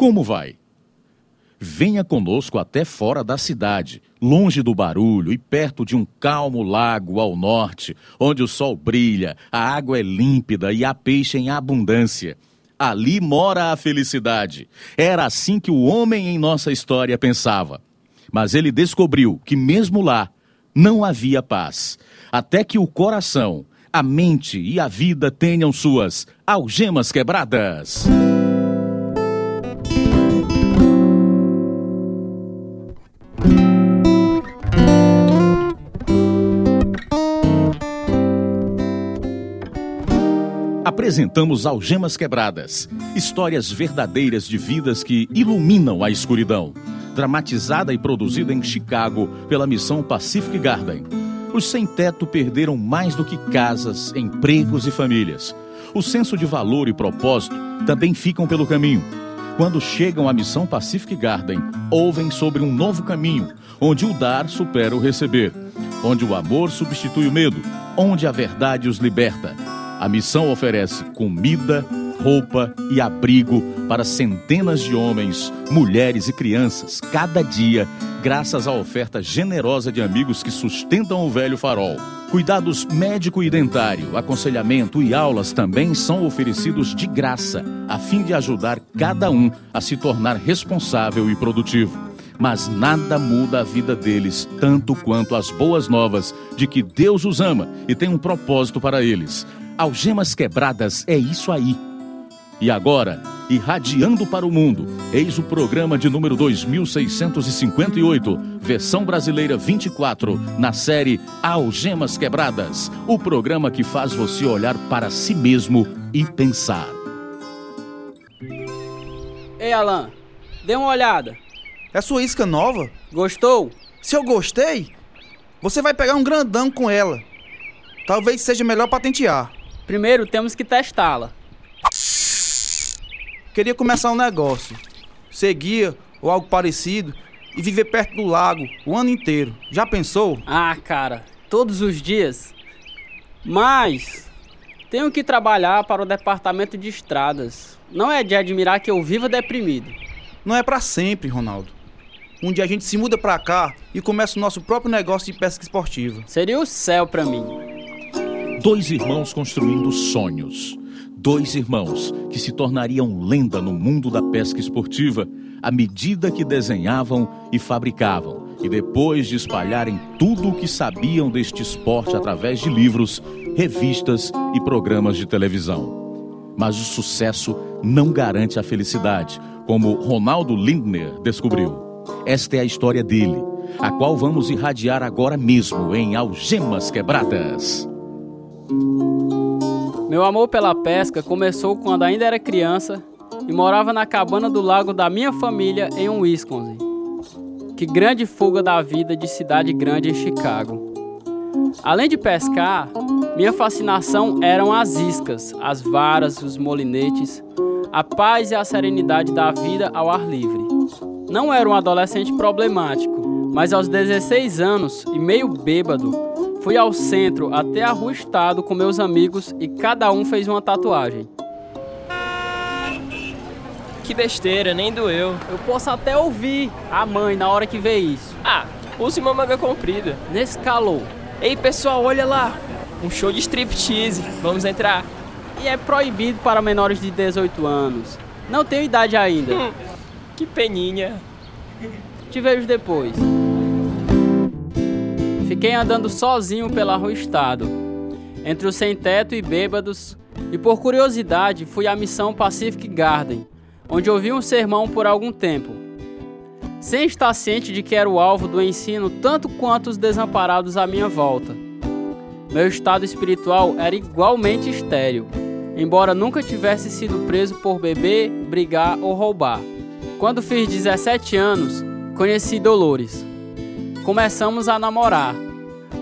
Como vai? Venha conosco até fora da cidade, longe do barulho e perto de um calmo lago ao norte, onde o sol brilha, a água é límpida e há peixe em abundância. Ali mora a felicidade. Era assim que o homem em nossa história pensava. Mas ele descobriu que, mesmo lá, não havia paz, até que o coração, a mente e a vida tenham suas algemas quebradas. Apresentamos Algemas Quebradas, histórias verdadeiras de vidas que iluminam a escuridão. Dramatizada e produzida em Chicago pela missão Pacific Garden. Os sem-teto perderam mais do que casas, empregos e famílias. O senso de valor e propósito também ficam pelo caminho. Quando chegam à missão Pacific Garden, ouvem sobre um novo caminho, onde o dar supera o receber, onde o amor substitui o medo, onde a verdade os liberta a missão oferece comida, roupa e abrigo para centenas de homens, mulheres e crianças cada dia, graças à oferta generosa de amigos que sustentam o velho farol. Cuidados médico e dentário, aconselhamento e aulas também são oferecidos de graça, a fim de ajudar cada um a se tornar responsável e produtivo mas nada muda a vida deles tanto quanto as boas novas de que Deus os ama e tem um propósito para eles. Algemas Quebradas é isso aí. E agora, irradiando para o mundo, eis o programa de número 2658, versão brasileira 24, na série Algemas Quebradas, o programa que faz você olhar para si mesmo e pensar. Ei, Alan, dê uma olhada. É sua isca nova? Gostou? Se eu gostei, você vai pegar um grandão com ela. Talvez seja melhor patentear. Primeiro temos que testá-la. Queria começar um negócio. Seguir ou algo parecido e viver perto do lago o ano inteiro. Já pensou? Ah, cara, todos os dias. Mas tenho que trabalhar para o departamento de estradas. Não é de admirar que eu viva deprimido. Não é para sempre, Ronaldo. Um dia a gente se muda para cá e começa o nosso próprio negócio de pesca esportiva. Seria o céu para mim. Dois irmãos construindo sonhos. Dois irmãos que se tornariam lenda no mundo da pesca esportiva à medida que desenhavam e fabricavam, e depois de espalharem tudo o que sabiam deste esporte através de livros, revistas e programas de televisão. Mas o sucesso não garante a felicidade, como Ronaldo Lindner descobriu. Esta é a história dele, a qual vamos irradiar agora mesmo em Algemas Quebradas. Meu amor pela pesca começou quando ainda era criança e morava na cabana do lago da minha família em Wisconsin. Que grande fuga da vida de cidade grande em Chicago. Além de pescar, minha fascinação eram as iscas, as varas, os molinetes, a paz e a serenidade da vida ao ar livre. Não era um adolescente problemático, mas aos 16 anos e meio bêbado, Fui ao centro até a rua Estado com meus amigos e cada um fez uma tatuagem. Que besteira, nem doeu. Eu posso até ouvir a mãe na hora que vê isso. Ah, use uma manga comprida. Nesse calor. Ei pessoal, olha lá! Um show de striptease. Vamos entrar. E é proibido para menores de 18 anos. Não tenho idade ainda. Hum, que peninha. Te vejo depois. Fiquei andando sozinho pela rua Estado, entre os sem-teto e bêbados, e por curiosidade fui à missão Pacific Garden, onde ouvi um sermão por algum tempo. Sem estar ciente de que era o alvo do ensino tanto quanto os desamparados à minha volta. Meu estado espiritual era igualmente estéril, embora nunca tivesse sido preso por beber, brigar ou roubar. Quando fiz 17 anos, conheci Dolores começamos a namorar.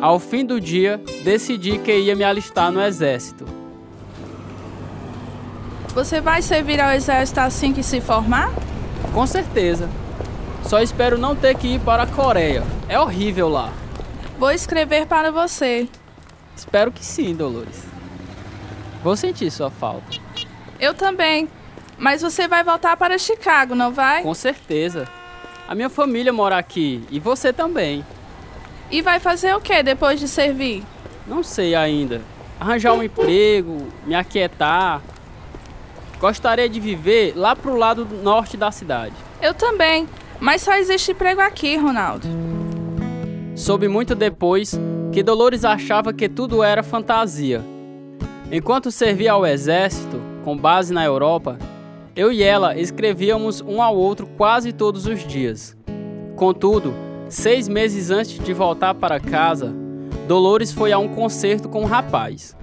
Ao fim do dia, decidi que ia me alistar no exército. Você vai servir ao exército assim que se formar? Com certeza. Só espero não ter que ir para a Coreia. É horrível lá. Vou escrever para você. Espero que sim, Dolores. Vou sentir sua falta. Eu também. Mas você vai voltar para Chicago, não vai? Com certeza. A minha família mora aqui e você também. E vai fazer o que depois de servir? Não sei ainda. Arranjar um emprego, me aquietar. Gostaria de viver lá pro lado norte da cidade. Eu também. Mas só existe emprego aqui, Ronaldo. Soube muito depois que Dolores achava que tudo era fantasia. Enquanto servia ao exército, com base na Europa, eu e ela escrevíamos um ao outro quase todos os dias. Contudo, seis meses antes de voltar para casa, Dolores foi a um concerto com um rapaz.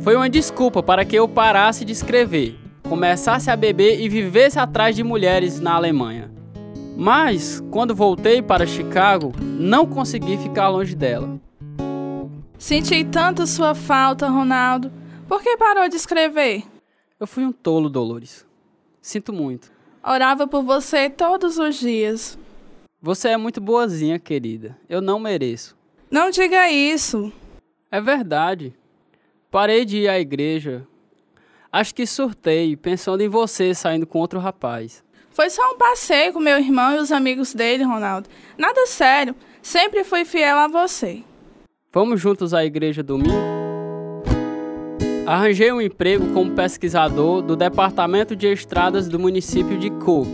Foi uma desculpa para que eu parasse de escrever, começasse a beber e vivesse atrás de mulheres na Alemanha. Mas, quando voltei para Chicago, não consegui ficar longe dela. Senti tanto sua falta, Ronaldo. Por que parou de escrever? Eu fui um tolo, Dolores. Sinto muito. Orava por você todos os dias. Você é muito boazinha, querida. Eu não mereço. Não diga isso. É verdade. Parei de ir à igreja. Acho que surtei, pensando em você saindo com outro rapaz. Foi só um passeio com meu irmão e os amigos dele, Ronaldo. Nada sério. Sempre fui fiel a você. Vamos juntos à igreja domingo? Arranjei um emprego como pesquisador do Departamento de Estradas do município de Cook.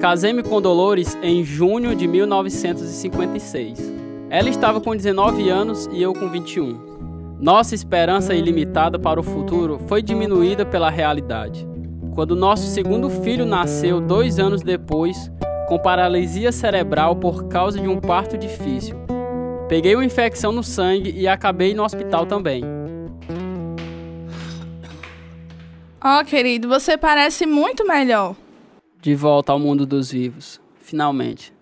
Casei-me com Dolores em junho de 1956. Ela estava com 19 anos e eu com 21. Nossa esperança ilimitada para o futuro foi diminuída pela realidade. Quando nosso segundo filho nasceu dois anos depois, com paralisia cerebral por causa de um parto difícil. Peguei uma infecção no sangue e acabei no hospital também. Oh, querido, você parece muito melhor. De volta ao mundo dos vivos, finalmente.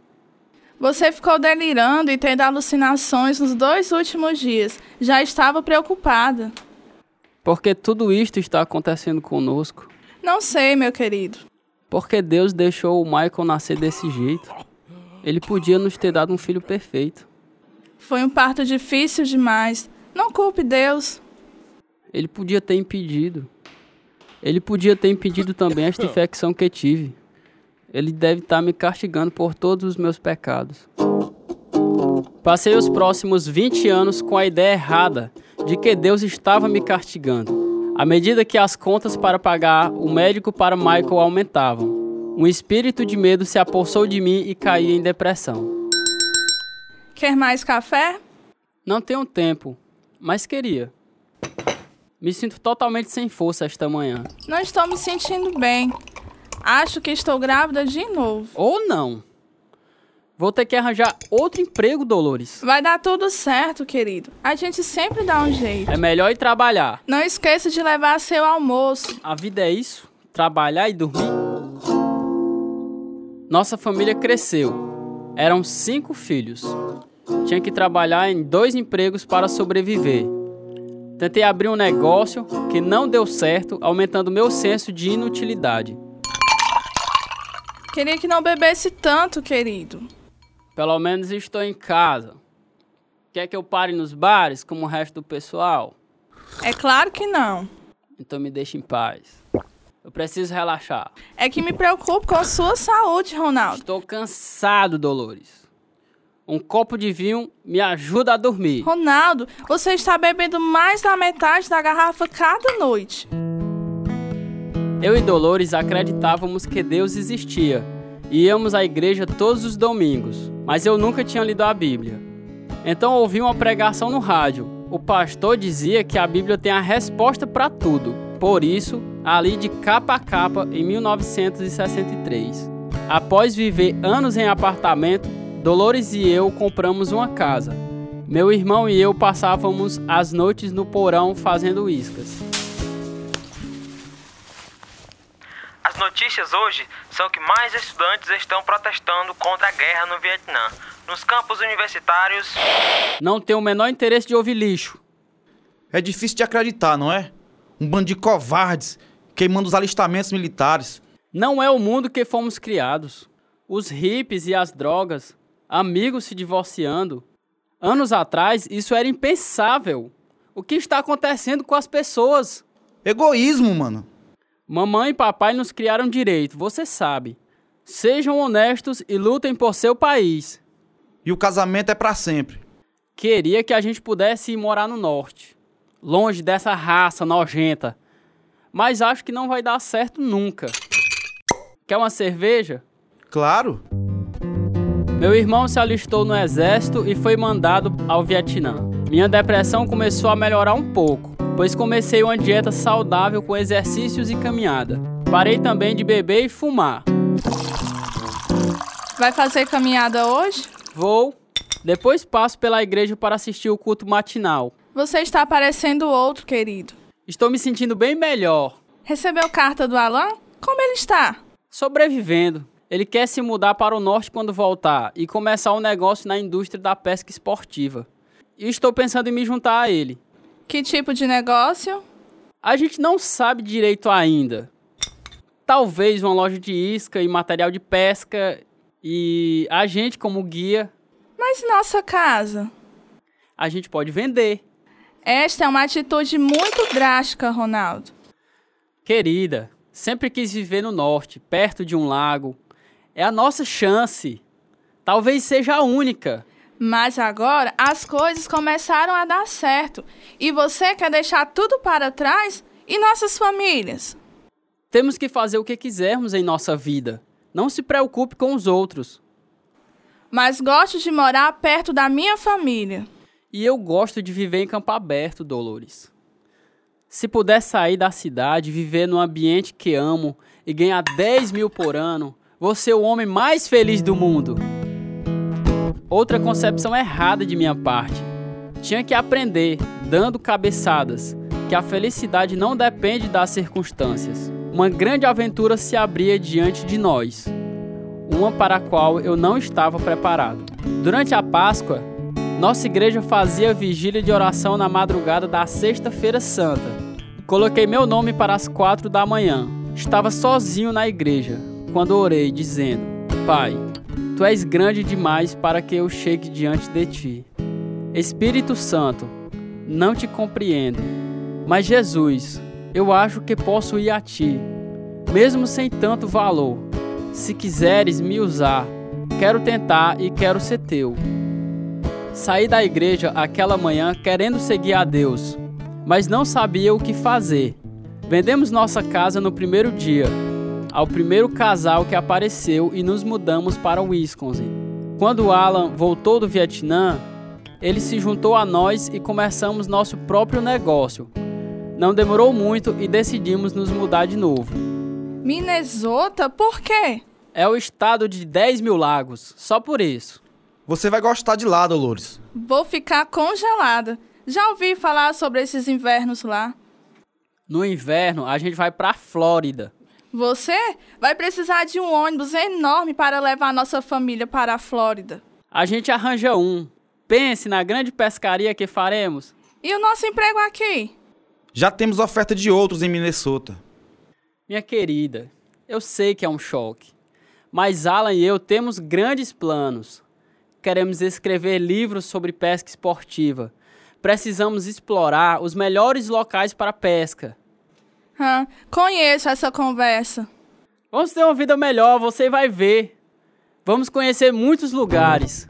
Você ficou delirando e tendo alucinações nos dois últimos dias. Já estava preocupada. Porque tudo isto está acontecendo conosco. Não sei, meu querido. Porque Deus deixou o Michael nascer desse jeito. Ele podia nos ter dado um filho perfeito. Foi um parto difícil demais. Não culpe Deus. Ele podia ter impedido. Ele podia ter impedido também esta infecção que tive. Ele deve estar me castigando por todos os meus pecados. Passei os próximos 20 anos com a ideia errada de que Deus estava me castigando. À medida que as contas para pagar o médico para Michael aumentavam, um espírito de medo se apossou de mim e caí em depressão. Quer mais café? Não tenho tempo, mas queria. Me sinto totalmente sem força esta manhã. Não estou me sentindo bem. Acho que estou grávida de novo. Ou não. Vou ter que arranjar outro emprego, Dolores. Vai dar tudo certo, querido. A gente sempre dá um jeito. É melhor ir trabalhar. Não esqueça de levar seu almoço. A vida é isso? Trabalhar e dormir? Nossa família cresceu. Eram cinco filhos. Tinha que trabalhar em dois empregos para sobreviver. Tentei abrir um negócio que não deu certo, aumentando meu senso de inutilidade. Queria que não bebesse tanto, querido. Pelo menos estou em casa. Quer que eu pare nos bares como o resto do pessoal? É claro que não. Então me deixe em paz. Eu preciso relaxar. É que me preocupo com a sua saúde, Ronaldo. Estou cansado, Dolores. Um copo de vinho me ajuda a dormir. Ronaldo, você está bebendo mais da metade da garrafa cada noite. Eu e Dolores acreditávamos que Deus existia e íamos à igreja todos os domingos, mas eu nunca tinha lido a Bíblia. Então ouvi uma pregação no rádio. O pastor dizia que a Bíblia tem a resposta para tudo. Por isso, ali de capa a capa em 1963. Após viver anos em apartamento, Dolores e eu compramos uma casa. Meu irmão e eu passávamos as noites no porão fazendo iscas. As notícias hoje são que mais estudantes estão protestando contra a guerra no Vietnã. Nos campos universitários. Não tenho o menor interesse de ouvir lixo. É difícil de acreditar, não é? Um bando de covardes queimando os alistamentos militares. Não é o mundo que fomos criados. Os hippies e as drogas, amigos se divorciando. Anos atrás, isso era impensável. O que está acontecendo com as pessoas? Egoísmo, mano. Mamãe e papai nos criaram direito, você sabe. Sejam honestos e lutem por seu país. E o casamento é para sempre. Queria que a gente pudesse ir morar no norte, longe dessa raça nojenta. Mas acho que não vai dar certo nunca. Quer uma cerveja? Claro. Meu irmão se alistou no exército e foi mandado ao Vietnã. Minha depressão começou a melhorar um pouco, pois comecei uma dieta saudável com exercícios e caminhada. Parei também de beber e fumar. Vai fazer caminhada hoje? Vou. Depois passo pela igreja para assistir o culto matinal. Você está parecendo outro, querido. Estou me sentindo bem melhor. Recebeu carta do Alan? Como ele está? Sobrevivendo. Ele quer se mudar para o norte quando voltar e começar um negócio na indústria da pesca esportiva. E estou pensando em me juntar a ele. Que tipo de negócio? A gente não sabe direito ainda. Talvez uma loja de isca e material de pesca e a gente como guia. Mas nossa casa? A gente pode vender. Esta é uma atitude muito drástica, Ronaldo. Querida, sempre quis viver no norte, perto de um lago. É a nossa chance. Talvez seja a única. Mas agora as coisas começaram a dar certo. E você quer deixar tudo para trás? E nossas famílias? Temos que fazer o que quisermos em nossa vida. Não se preocupe com os outros. Mas gosto de morar perto da minha família. E eu gosto de viver em campo aberto, Dolores. Se puder sair da cidade, viver num ambiente que amo e ganhar 10 mil por ano, vou ser o homem mais feliz do mundo. Outra concepção errada de minha parte. Tinha que aprender, dando cabeçadas, que a felicidade não depende das circunstâncias. Uma grande aventura se abria diante de nós, uma para a qual eu não estava preparado. Durante a Páscoa, nossa igreja fazia vigília de oração na madrugada da Sexta-feira Santa. Coloquei meu nome para as quatro da manhã. Estava sozinho na igreja quando orei, dizendo: Pai, Tu és grande demais para que eu chegue diante de ti. Espírito Santo, não te compreendo, mas Jesus, eu acho que posso ir a ti, mesmo sem tanto valor. Se quiseres me usar, quero tentar e quero ser teu. Saí da igreja aquela manhã querendo seguir a Deus, mas não sabia o que fazer. Vendemos nossa casa no primeiro dia ao primeiro casal que apareceu e nos mudamos para Wisconsin. Quando Alan voltou do Vietnã, ele se juntou a nós e começamos nosso próprio negócio. Não demorou muito e decidimos nos mudar de novo. Minnesota? Por quê? É o estado de 10 mil lagos, só por isso. Você vai gostar de lá, Dolores. Vou ficar congelada. Já ouvi falar sobre esses invernos lá. No inverno, a gente vai para a Flórida. Você vai precisar de um ônibus enorme para levar nossa família para a Flórida. A gente arranja um. Pense na grande pescaria que faremos. E o nosso emprego aqui? Já temos oferta de outros em Minnesota. Minha querida, eu sei que é um choque. Mas Alan e eu temos grandes planos. Queremos escrever livros sobre pesca esportiva. Precisamos explorar os melhores locais para pesca. Conheço essa conversa. Vamos ter uma vida melhor, você vai ver. Vamos conhecer muitos lugares.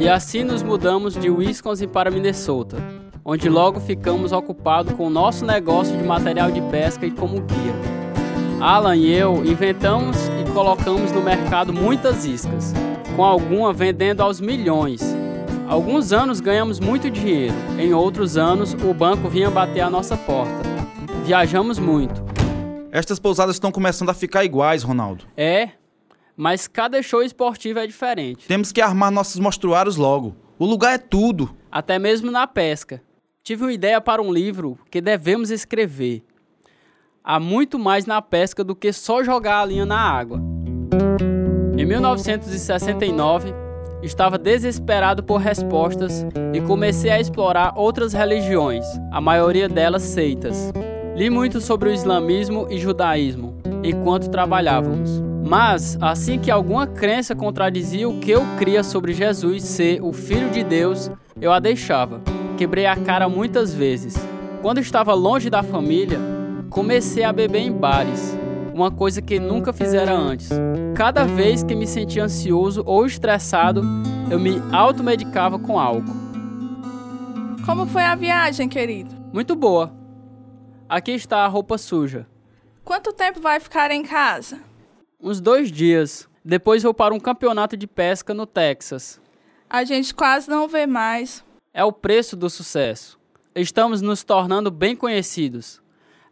E assim nos mudamos de Wisconsin para Minnesota, onde logo ficamos ocupados com o nosso negócio de material de pesca e como guia. Alan e eu inventamos e colocamos no mercado muitas iscas, com alguma vendendo aos milhões. Alguns anos ganhamos muito dinheiro, em outros anos o banco vinha bater a nossa porta. Viajamos muito. Estas pousadas estão começando a ficar iguais, Ronaldo. É, mas cada show esportivo é diferente. Temos que armar nossos mostruários logo. O lugar é tudo. Até mesmo na pesca. Tive uma ideia para um livro que devemos escrever. Há muito mais na pesca do que só jogar a linha na água. Em 1969, estava desesperado por respostas e comecei a explorar outras religiões, a maioria delas seitas. Li muito sobre o islamismo e judaísmo enquanto trabalhávamos. Mas, assim que alguma crença contradizia o que eu cria sobre Jesus ser o Filho de Deus, eu a deixava. Quebrei a cara muitas vezes. Quando estava longe da família, Comecei a beber em bares, uma coisa que nunca fizera antes. Cada vez que me sentia ansioso ou estressado, eu me automedicava com álcool. Como foi a viagem, querido? Muito boa. Aqui está a roupa suja. Quanto tempo vai ficar em casa? Uns dois dias. Depois vou para um campeonato de pesca no Texas. A gente quase não vê mais. É o preço do sucesso. Estamos nos tornando bem conhecidos.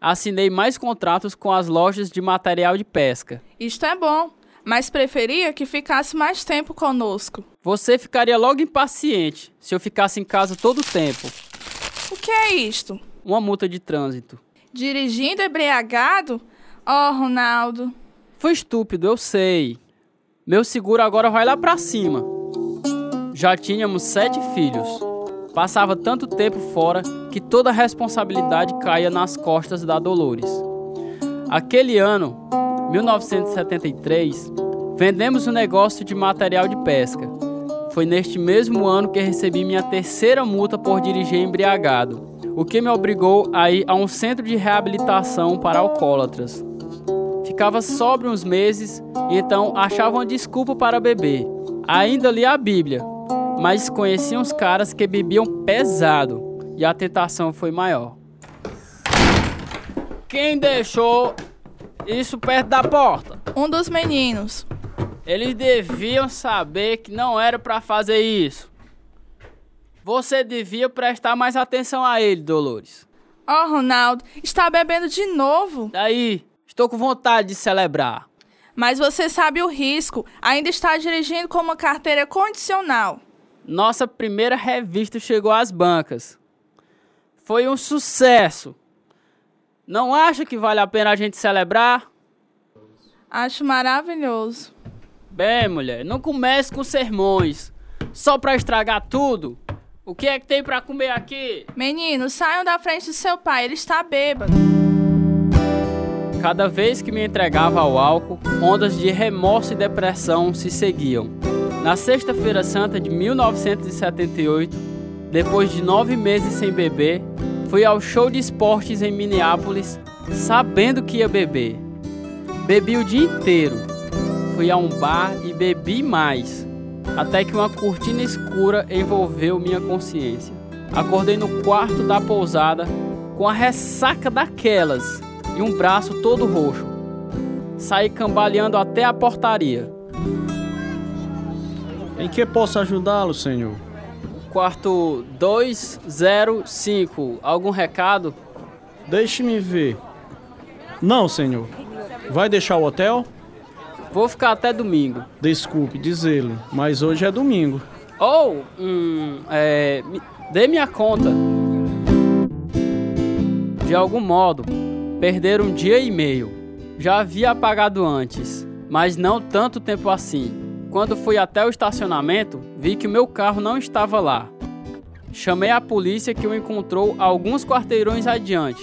Assinei mais contratos com as lojas de material de pesca. Isto é bom, mas preferia que ficasse mais tempo conosco. Você ficaria logo impaciente se eu ficasse em casa todo o tempo. O que é isto? Uma multa de trânsito. Dirigindo embriagado? Oh, Ronaldo. Foi estúpido, eu sei. Meu seguro agora vai lá pra cima. Já tínhamos sete filhos. Passava tanto tempo fora que toda a responsabilidade caía nas costas da Dolores. Aquele ano, 1973, vendemos um negócio de material de pesca. Foi neste mesmo ano que recebi minha terceira multa por dirigir embriagado, o que me obrigou a ir a um centro de reabilitação para alcoólatras. Ficava sóbrio uns meses e então achava uma desculpa para beber. Ainda li a Bíblia, mas conheci uns caras que bebiam pesado e a tentação foi maior. Quem deixou isso perto da porta? Um dos meninos. Eles deviam saber que não era para fazer isso. Você devia prestar mais atenção a ele, Dolores. Oh, Ronaldo, está bebendo de novo. Daí, estou com vontade de celebrar. Mas você sabe o risco. Ainda está dirigindo com uma carteira condicional. Nossa primeira revista chegou às bancas. Foi um sucesso. Não acha que vale a pena a gente celebrar? Acho maravilhoso. Bem, mulher, não comece com sermões. Só pra estragar tudo. O que é que tem pra comer aqui? Meninos, saiam da frente do seu pai, ele está bêbado. Cada vez que me entregava ao álcool, ondas de remorso e depressão se seguiam. Na Sexta-feira Santa de 1978, depois de nove meses sem beber, fui ao show de esportes em Minneapolis, sabendo que ia beber. Bebi o dia inteiro. Fui a um bar e bebi mais, até que uma cortina escura envolveu minha consciência. Acordei no quarto da pousada com a ressaca daquelas e um braço todo roxo. Saí cambaleando até a portaria. Em que posso ajudá-lo, senhor? Quarto 205. Algum recado? Deixe-me ver. Não, senhor. Vai deixar o hotel? Vou ficar até domingo. Desculpe dizê-lo, mas hoje é domingo. Ou, oh, hum, é, dê minha conta. De algum modo, perder um dia e meio. Já havia apagado antes, mas não tanto tempo assim. Quando fui até o estacionamento, vi que o meu carro não estava lá. Chamei a polícia que o encontrou alguns quarteirões adiante,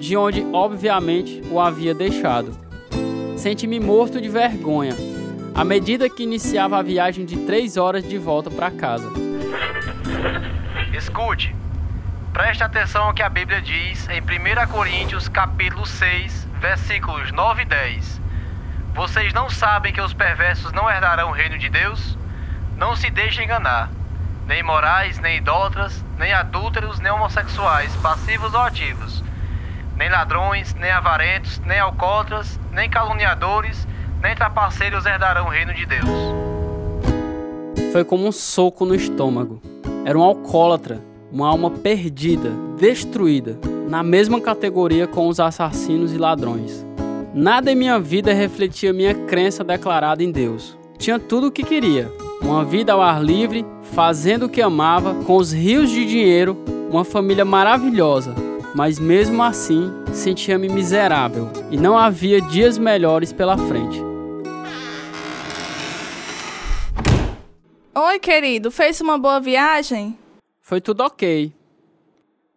de onde obviamente o havia deixado. Senti-me morto de vergonha, à medida que iniciava a viagem de três horas de volta para casa. Escute, preste atenção ao que a Bíblia diz em 1 Coríntios capítulo 6, versículos 9 e 10. Vocês não sabem que os perversos não herdarão o reino de Deus? Não se deixem enganar. Nem morais, nem idólatras, nem adúlteros, nem homossexuais, passivos ou ativos, nem ladrões, nem avarentos, nem alcoólatras, nem caluniadores, nem trapaceiros herdarão o reino de Deus. Foi como um soco no estômago. Era um alcoólatra, uma alma perdida, destruída, na mesma categoria com os assassinos e ladrões. Nada em minha vida refletia minha crença declarada em Deus. Tinha tudo o que queria: uma vida ao ar livre, fazendo o que amava, com os rios de dinheiro, uma família maravilhosa. Mas mesmo assim, sentia-me miserável e não havia dias melhores pela frente. Oi, querido, fez uma boa viagem? Foi tudo ok.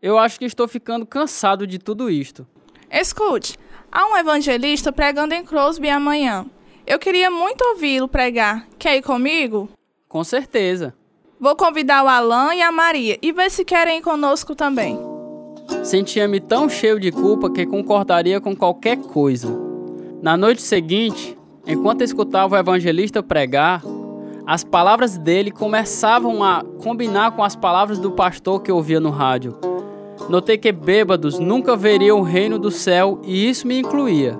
Eu acho que estou ficando cansado de tudo isto. Escute, Há um evangelista pregando em Crosby amanhã. Eu queria muito ouvi-lo pregar. Quer ir comigo? Com certeza. Vou convidar o Alan e a Maria e ver se querem ir conosco também. Sentia-me tão cheio de culpa que concordaria com qualquer coisa. Na noite seguinte, enquanto escutava o evangelista pregar, as palavras dele começavam a combinar com as palavras do pastor que ouvia no rádio. Notei que bêbados nunca veriam o reino do céu e isso me incluía.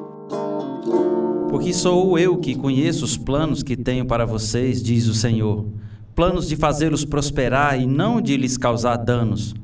Porque sou eu que conheço os planos que tenho para vocês, diz o Senhor. Planos de fazê-los prosperar e não de lhes causar danos.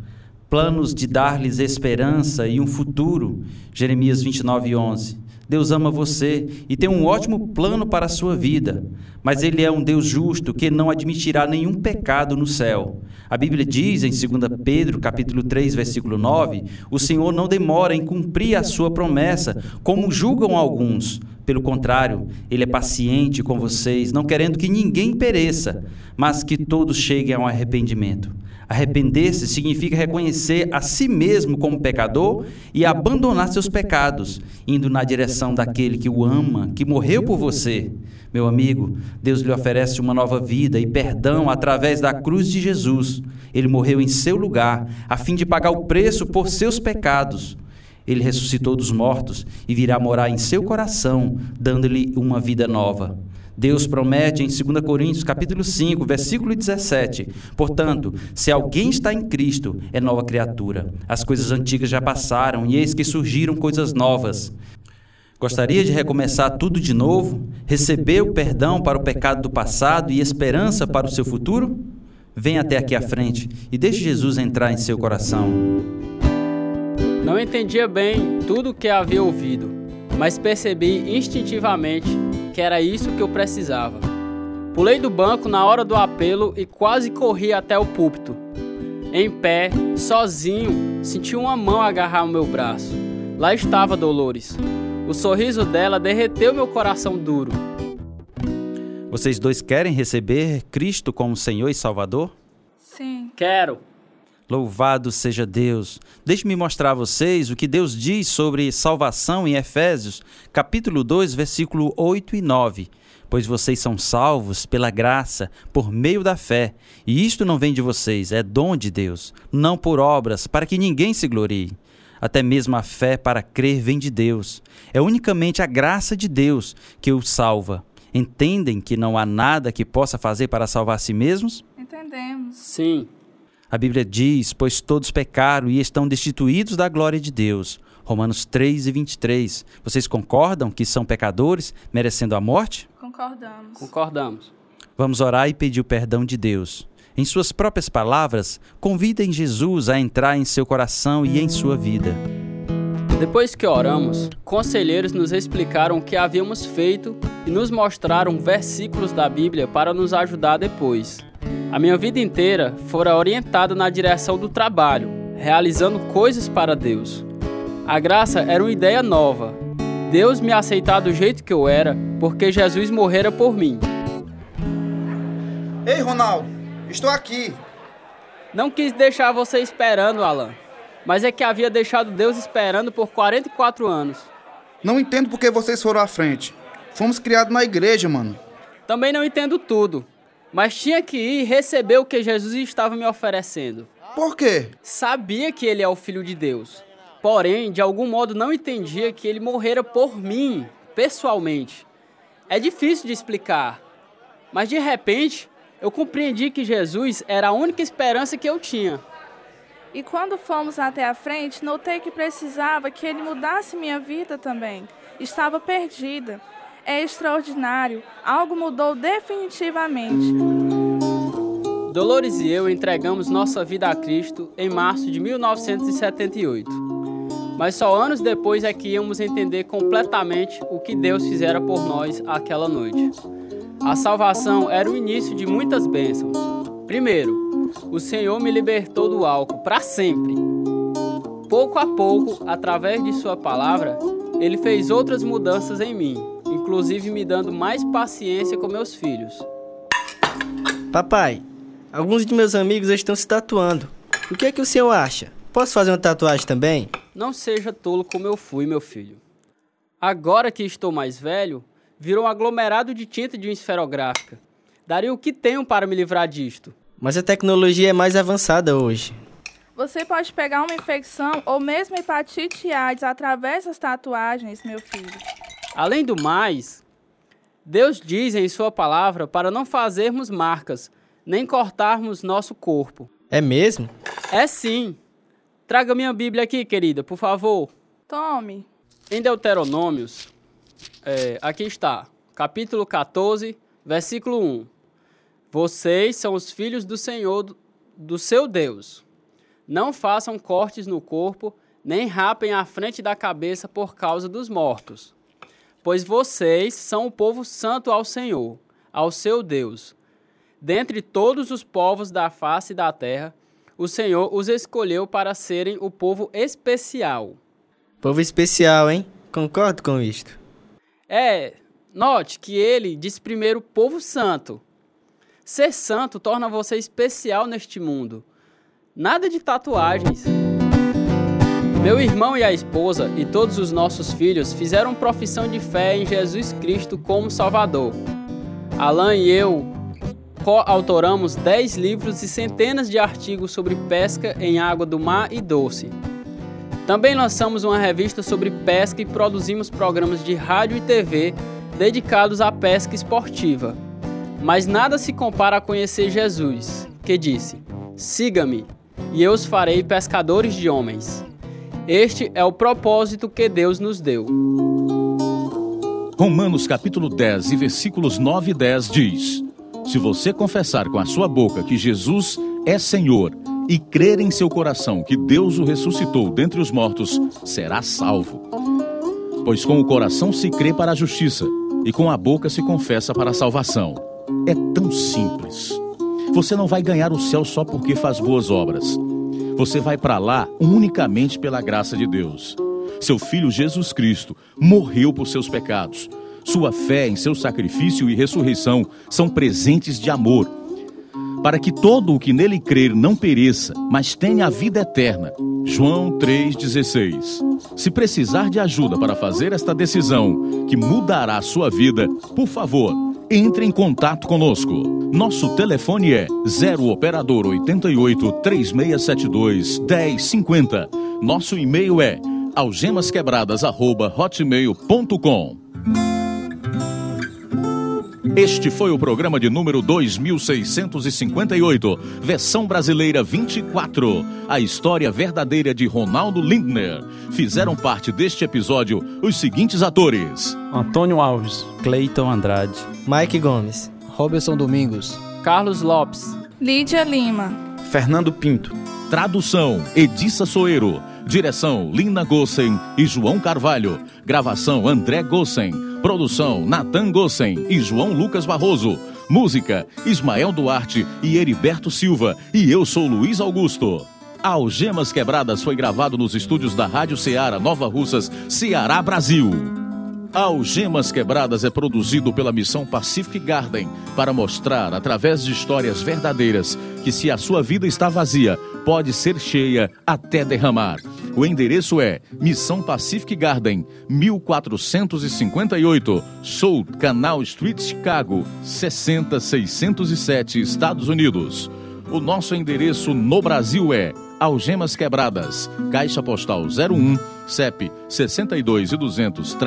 Planos de dar-lhes esperança e um futuro. Jeremias 29, 11. Deus ama você e tem um ótimo plano para a sua vida, mas Ele é um Deus justo que não admitirá nenhum pecado no céu. A Bíblia diz em 2 Pedro, capítulo 3, versículo 9, o Senhor não demora em cumprir a sua promessa, como julgam alguns. Pelo contrário, Ele é paciente com vocês, não querendo que ninguém pereça, mas que todos cheguem ao arrependimento. Arrepender-se significa reconhecer a si mesmo como pecador e abandonar seus pecados, indo na direção daquele que o ama, que morreu por você. Meu amigo, Deus lhe oferece uma nova vida e perdão através da cruz de Jesus. Ele morreu em seu lugar, a fim de pagar o preço por seus pecados. Ele ressuscitou dos mortos e virá morar em seu coração, dando-lhe uma vida nova. Deus promete em 2 Coríntios capítulo 5, versículo 17. Portanto, se alguém está em Cristo, é nova criatura. As coisas antigas já passaram e eis que surgiram coisas novas. Gostaria de recomeçar tudo de novo? Receber o perdão para o pecado do passado e esperança para o seu futuro? Venha até aqui à frente e deixe Jesus entrar em seu coração. Não entendia bem tudo o que havia ouvido, mas percebi instintivamente que era isso que eu precisava. Pulei do banco na hora do apelo e quase corri até o púlpito. Em pé, sozinho, senti uma mão agarrar o meu braço. Lá estava Dolores. O sorriso dela derreteu meu coração duro. Vocês dois querem receber Cristo como Senhor e Salvador? Sim. Quero. Louvado seja Deus. Deixe-me mostrar a vocês o que Deus diz sobre salvação em Efésios, capítulo 2, versículo 8 e 9. Pois vocês são salvos pela graça, por meio da fé. E isto não vem de vocês, é dom de Deus, não por obras, para que ninguém se glorie. Até mesmo a fé para crer vem de Deus. É unicamente a graça de Deus que os salva. Entendem que não há nada que possa fazer para salvar a si mesmos? Entendemos. Sim. A Bíblia diz: Pois todos pecaram e estão destituídos da glória de Deus. Romanos 3 e 23. Vocês concordam que são pecadores, merecendo a morte? Concordamos. Concordamos. Vamos orar e pedir o perdão de Deus. Em suas próprias palavras, convidem Jesus a entrar em seu coração e em sua vida. Depois que oramos, conselheiros nos explicaram o que havíamos feito e nos mostraram versículos da Bíblia para nos ajudar depois. A minha vida inteira fora orientada na direção do trabalho, realizando coisas para Deus. A graça era uma ideia nova. Deus me aceitar do jeito que eu era, porque Jesus morrera por mim. Ei, Ronaldo, estou aqui. Não quis deixar você esperando, Alan, mas é que havia deixado Deus esperando por 44 anos. Não entendo por que vocês foram à frente. Fomos criados na igreja, mano. Também não entendo tudo, mas tinha que ir receber o que Jesus estava me oferecendo. Por quê? Sabia que ele é o filho de Deus. Porém, de algum modo não entendia que ele morrera por mim, pessoalmente. É difícil de explicar, mas de repente eu compreendi que Jesus era a única esperança que eu tinha. E quando fomos até a frente, notei que precisava que ele mudasse minha vida também. Estava perdida. É extraordinário. Algo mudou definitivamente. Dolores e eu entregamos nossa vida a Cristo em março de 1978. Mas só anos depois é que íamos entender completamente o que Deus fizera por nós aquela noite. A salvação era o início de muitas bênçãos. Primeiro, o Senhor me libertou do álcool para sempre. Pouco a pouco, através de Sua palavra, Ele fez outras mudanças em mim, inclusive me dando mais paciência com meus filhos. Papai, alguns de meus amigos estão se tatuando. O que é que o senhor acha? Posso fazer uma tatuagem também? Não seja tolo como eu fui, meu filho. Agora que estou mais velho, virou um aglomerado de tinta de uma esferográfica. Daria o que tenho para me livrar disto. Mas a tecnologia é mais avançada hoje. Você pode pegar uma infecção ou mesmo hepatite e AIDS através das tatuagens, meu filho. Além do mais, Deus diz em Sua palavra para não fazermos marcas, nem cortarmos nosso corpo. É mesmo? É sim. Traga minha Bíblia aqui, querida, por favor. Tome. Em Deuteronômios, é, aqui está, capítulo 14, versículo 1. Vocês são os filhos do Senhor, do, do seu Deus. Não façam cortes no corpo, nem rapem a frente da cabeça por causa dos mortos. Pois vocês são o povo santo ao Senhor, ao seu Deus. Dentre todos os povos da face da terra, o Senhor os escolheu para serem o povo especial. Povo especial, hein? Concordo com isto. É, note que ele diz primeiro povo santo. Ser santo torna você especial neste mundo. Nada de tatuagens. Meu irmão e a esposa e todos os nossos filhos fizeram profissão de fé em Jesus Cristo como Salvador. Alan e eu coautoramos 10 livros e centenas de artigos sobre pesca em água do mar e doce. Também lançamos uma revista sobre pesca e produzimos programas de rádio e TV dedicados à pesca esportiva. Mas nada se compara a conhecer Jesus, que disse: Siga-me, e eu os farei pescadores de homens. Este é o propósito que Deus nos deu. Romanos capítulo 10 e versículos 9 e 10 diz: Se você confessar com a sua boca que Jesus é Senhor e crer em seu coração que Deus o ressuscitou dentre os mortos, será salvo. Pois com o coração se crê para a justiça e com a boca se confessa para a salvação. É tão simples. Você não vai ganhar o céu só porque faz boas obras. Você vai para lá unicamente pela graça de Deus. Seu filho Jesus Cristo morreu por seus pecados. Sua fé em seu sacrifício e ressurreição são presentes de amor, para que todo o que nele crer não pereça, mas tenha a vida eterna. João 3,16. Se precisar de ajuda para fazer esta decisão que mudará a sua vida, por favor, entre em contato conosco. Nosso telefone é 0 operador 88 3672 1050. Nosso e-mail é algemasquebradas@hotmail.com. Este foi o programa de número 2658, versão brasileira 24. A história verdadeira de Ronaldo Lindner. Fizeram parte deste episódio os seguintes atores: Antônio Alves, Cleiton Andrade, Mike Gomes, Roberson Domingos, Carlos Lopes, Lídia Lima, Fernando Pinto. Tradução: Edissa Soeiro. Direção: Lina Gossen e João Carvalho. Gravação: André Gossen. Produção: Natan Gossen e João Lucas Barroso. Música: Ismael Duarte e Heriberto Silva. E eu sou Luiz Augusto. Algemas Quebradas foi gravado nos estúdios da Rádio Ceará Nova Russas, Ceará, Brasil. Algemas Quebradas é produzido pela Missão Pacific Garden para mostrar, através de histórias verdadeiras, que se a sua vida está vazia, pode ser cheia até derramar. O endereço é Missão Pacific Garden, 1458, South Canal Street, Chicago, 60607, Estados Unidos. O nosso endereço no Brasil é Algemas Quebradas, Caixa Postal 01, CEP 62 e 200 000,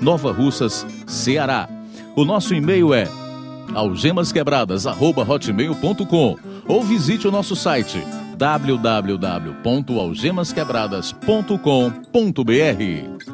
Nova Russas, Ceará. O nosso e-mail é algemasquebradas@hotmail.com ou visite o nosso site www.algemasquebradas.com.br.